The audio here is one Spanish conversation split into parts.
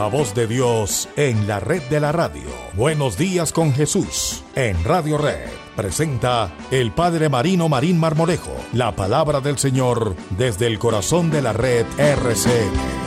La voz de Dios en la red de la radio. Buenos días con Jesús en Radio Red. Presenta el Padre Marino Marín Marmolejo. La palabra del Señor desde el corazón de la red RCN.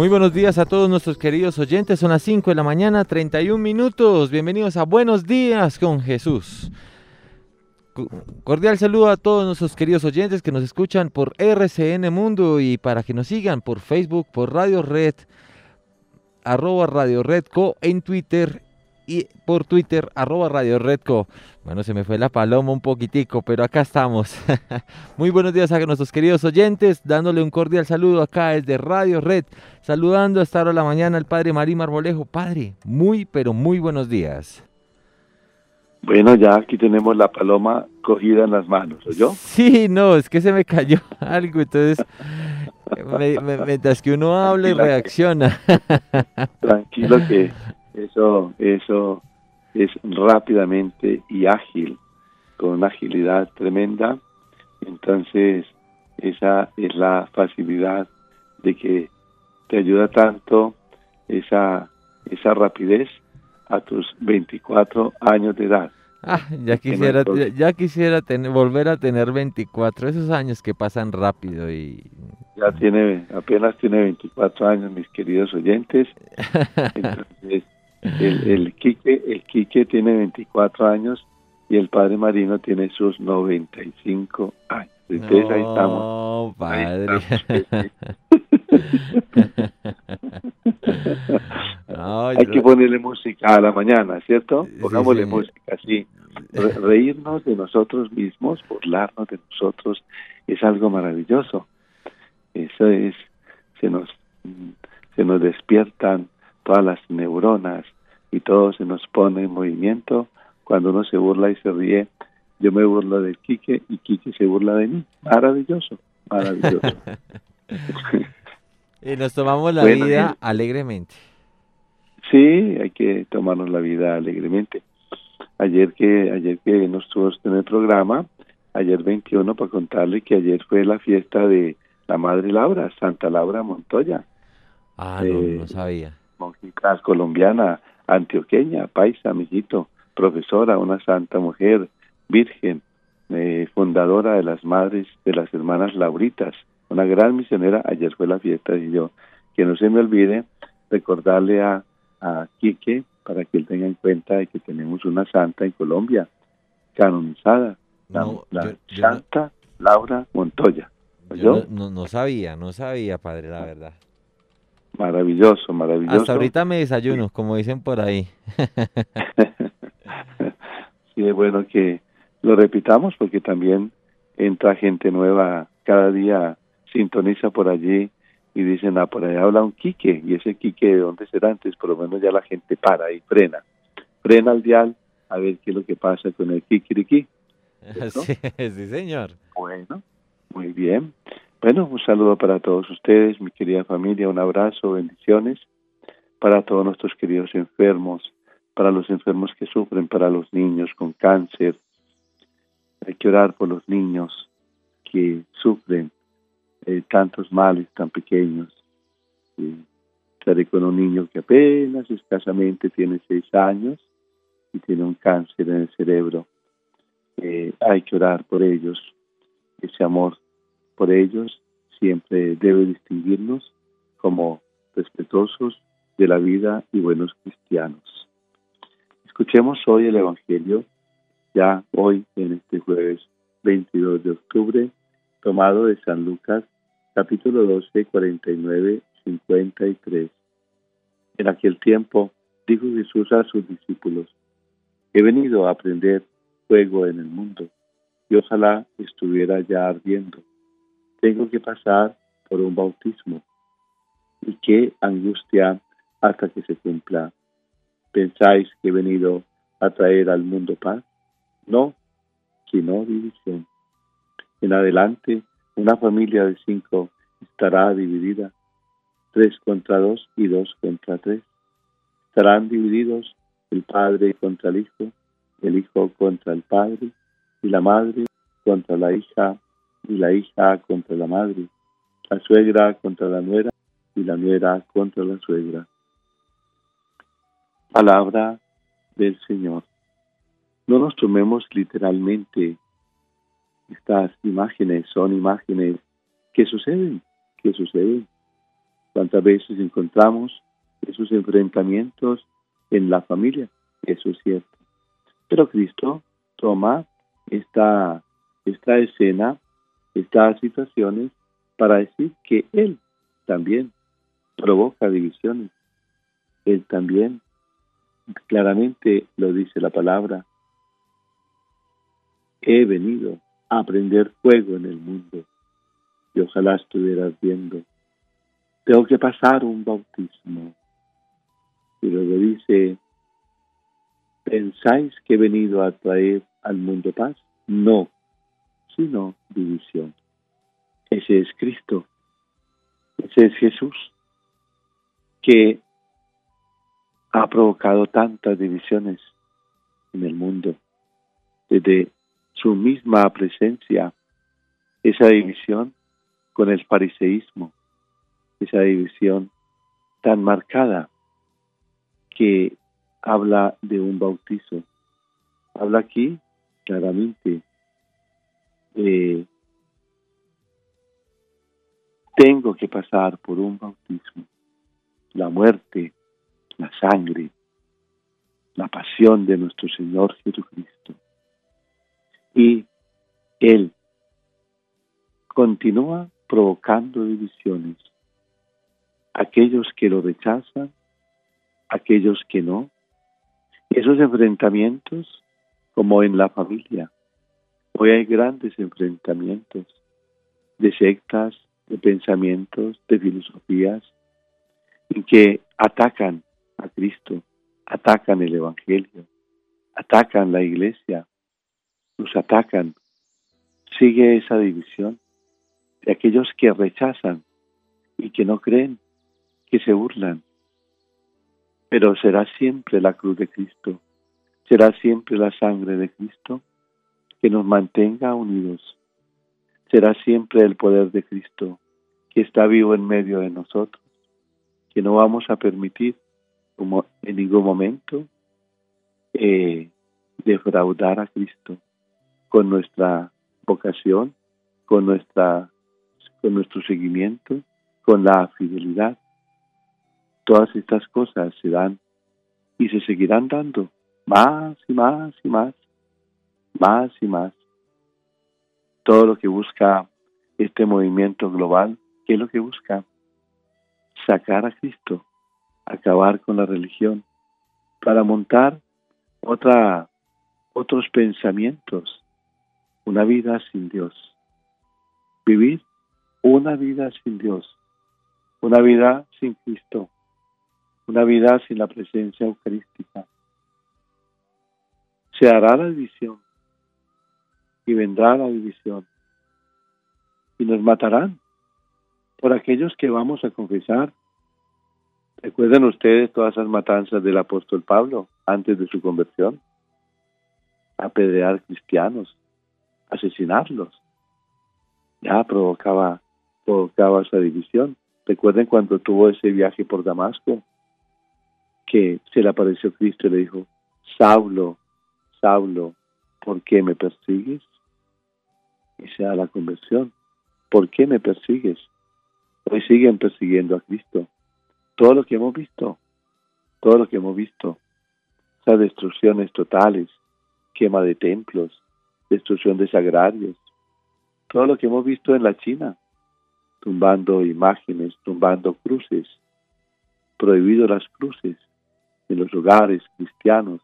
Muy buenos días a todos nuestros queridos oyentes. Son las 5 de la mañana, 31 minutos. Bienvenidos a Buenos Días con Jesús. Co- Cordial saludo a todos nuestros queridos oyentes que nos escuchan por RCN Mundo y para que nos sigan por Facebook, por Radio Red, arroba Radio Redco en Twitter y por Twitter, arroba Radio Redco. Bueno, se me fue la paloma un poquitico, pero acá estamos. Muy buenos días a nuestros queridos oyentes, dándole un cordial saludo acá desde Radio Red, saludando a esta hora de la mañana al Padre Marín Marmolejo. Padre, muy, pero muy buenos días. Bueno, ya aquí tenemos la paloma cogida en las manos, ¿oyó? Sí, no, es que se me cayó algo, entonces, me- me- mientras que uno habla y reacciona. Tranquilo que eso, eso es rápidamente y ágil, con una agilidad tremenda. Entonces, esa es la facilidad de que te ayuda tanto esa, esa rapidez a tus 24 años de edad. Ah, ya quisiera, ya quisiera tener, volver a tener 24, esos años que pasan rápido y... Ya tiene, apenas tiene 24 años, mis queridos oyentes. Entonces, el, el Quique, el Quique tiene 24 años y el padre Marino tiene sus 95 años. Entonces ahí estamos. Ahí padre. No, Hay yo- que ponerle música a la mañana, ¿cierto? Sí, Pongámosle música, sí. Re- reírnos de nosotros mismos, burlarnos de nosotros, es algo maravilloso. Eso es, se nos, mm, se nos despiertan todas las neuronas y todo se nos pone en movimiento. Cuando uno se burla y se ríe, yo me burlo del Quique y Quique se burla de mí. Maravilloso, maravilloso. y nos tomamos la Bueno, vida bien. alegremente. Sí, hay que tomarnos la vida alegremente. Ayer que ayer que nos tuvo usted en el programa, ayer 21 para contarle que ayer fue la fiesta de la Madre Laura, Santa Laura Montoya, Ah, no, Eh, no sabía. monjita colombiana, antioqueña, paisa, mijito, profesora, una santa mujer, virgen, eh, fundadora de las madres de las hermanas Lauritas, una gran misionera. Ayer fue la fiesta y yo, que no se me olvide recordarle a, a Quique para que él tenga en cuenta de que tenemos una santa en Colombia, canonizada, la, No, la yo- yo no- Santa Laura Montoya. Yo no, no sabía, no sabía, padre, la verdad. Maravilloso, maravilloso. Hasta ahorita me desayuno, como dicen por ahí. sí, es bueno que lo repitamos porque también entra gente nueva cada día, sintoniza por allí y dicen, ah, por allá habla un Quique, y ese Quique de dónde será antes, por lo menos ya la gente para y frena, frena al dial a ver qué es lo que pasa con el Kikiriki. ¿Cierto? sí, sí, señor. Bueno, muy bien. Bueno, un saludo para todos ustedes, mi querida familia, un abrazo, bendiciones para todos nuestros queridos enfermos, para los enfermos que sufren, para los niños con cáncer. Hay que orar por los niños que sufren eh, tantos males tan pequeños. Estaré con un niño que apenas escasamente tiene seis años y tiene un cáncer en el cerebro. Eh, hay que orar por ellos. Ese amor por ellos siempre debe distinguirnos como respetuosos de la vida y buenos cristianos. Escuchemos hoy el Evangelio, ya hoy en este jueves 22 de octubre, tomado de San Lucas, capítulo 12, 49, 53. En aquel tiempo dijo Jesús a sus discípulos, he venido a aprender fuego en el mundo y ojalá estuviera ya ardiendo. Tengo que pasar por un bautismo. Y qué angustia hasta que se cumpla. ¿Pensáis que he venido a traer al mundo paz? No, sino división. En adelante Una familia de cinco estará dividida, tres contra dos y dos contra tres. Estarán divididos el padre contra el hijo, el hijo contra el padre y la madre contra la hija y la hija contra la madre, la suegra contra la nuera y la nuera contra la suegra. Palabra del Señor. No nos tomemos literalmente estas imágenes, son imágenes que suceden, que suceden. ¿Cuántas veces encontramos esos enfrentamientos en la familia? Eso es cierto. Pero Cristo toma esta, esta escena, estas situaciones, para decir que Él también provoca divisiones. Él también, claramente lo dice la palabra, he venido a aprender fuego en el mundo y ojalá estuvieras viendo. Tengo que pasar un bautismo. Y luego dice, ¿pensáis que he venido a traer al mundo paz? No, sino división. Ese es Cristo. Ese es Jesús que ha provocado tantas divisiones en el mundo. Desde su misma presencia, esa división con el fariseísmo, esa división tan marcada que habla de un bautizo. Habla aquí claramente eh, tengo que pasar por un bautismo, la muerte, la sangre, la pasión de nuestro Señor Jesucristo. Y Él continúa provocando divisiones. Aquellos que lo rechazan, aquellos que no. Esos enfrentamientos, como en la familia, Hoy hay grandes enfrentamientos de sectas, de pensamientos, de filosofías, en que atacan a Cristo, atacan el Evangelio, atacan la iglesia, nos atacan. Sigue esa división de aquellos que rechazan y que no creen, que se burlan. Pero será siempre la cruz de Cristo, será siempre la sangre de Cristo que nos mantenga unidos. Será siempre el poder de Cristo que está vivo en medio de nosotros, que no vamos a permitir como en ningún momento eh, defraudar a Cristo con nuestra vocación, con nuestra con nuestro seguimiento, con la fidelidad. Todas estas cosas se dan y se seguirán dando más y más y más más y más. Todo lo que busca este movimiento global, ¿qué es lo que busca? Sacar a Cristo, acabar con la religión, para montar otra, otros pensamientos, una vida sin Dios. Vivir una vida sin Dios, una vida sin Cristo, una vida sin la presencia eucarística. Se hará la división, y vendrá la división. Y nos matarán por aquellos que vamos a confesar. ¿Recuerdan ustedes todas esas matanzas del apóstol Pablo antes de su conversión? Apedrear cristianos, asesinarlos. Ya provocaba, provocaba esa división. Recuerden cuando tuvo ese viaje por Damasco, que se le apareció Cristo y le dijo, Saulo, Saulo, ¿por qué me persigues? Y sea la conversión. ¿Por qué me persigues? Hoy siguen persiguiendo a Cristo. Todo lo que hemos visto, todo lo que hemos visto, esas destrucciones totales, quema de templos, destrucción de sagrarios, todo lo que hemos visto en la China, tumbando imágenes, tumbando cruces, prohibido las cruces en los hogares cristianos,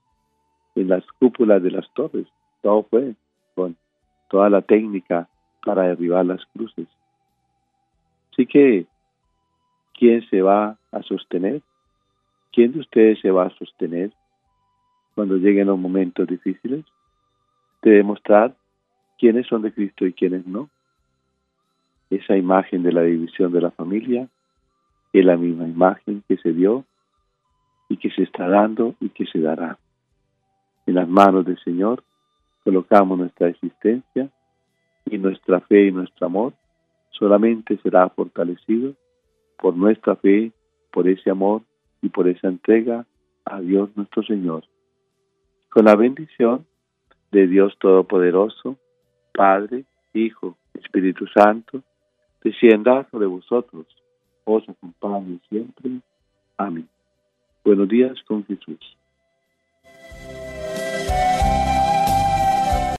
en las cúpulas de las torres, todo fue con toda la técnica para derribar las cruces. Así que, ¿quién se va a sostener? ¿Quién de ustedes se va a sostener cuando lleguen los momentos difíciles? De demostrar quiénes son de Cristo y quiénes no. esa imagen de la división de la familia es la misma imagen que se dio y que se está dando y que se dará. En las manos del Señor colocamos nuestra existencia y nuestra fe y nuestro amor solamente será fortalecido por nuestra fe, por ese amor y por esa entrega a Dios nuestro Señor. Con la bendición de Dios Todopoderoso, Padre, Hijo, Espíritu Santo, descienda sobre vosotros, os acompañe siempre. Amén. Buenos días con Jesús.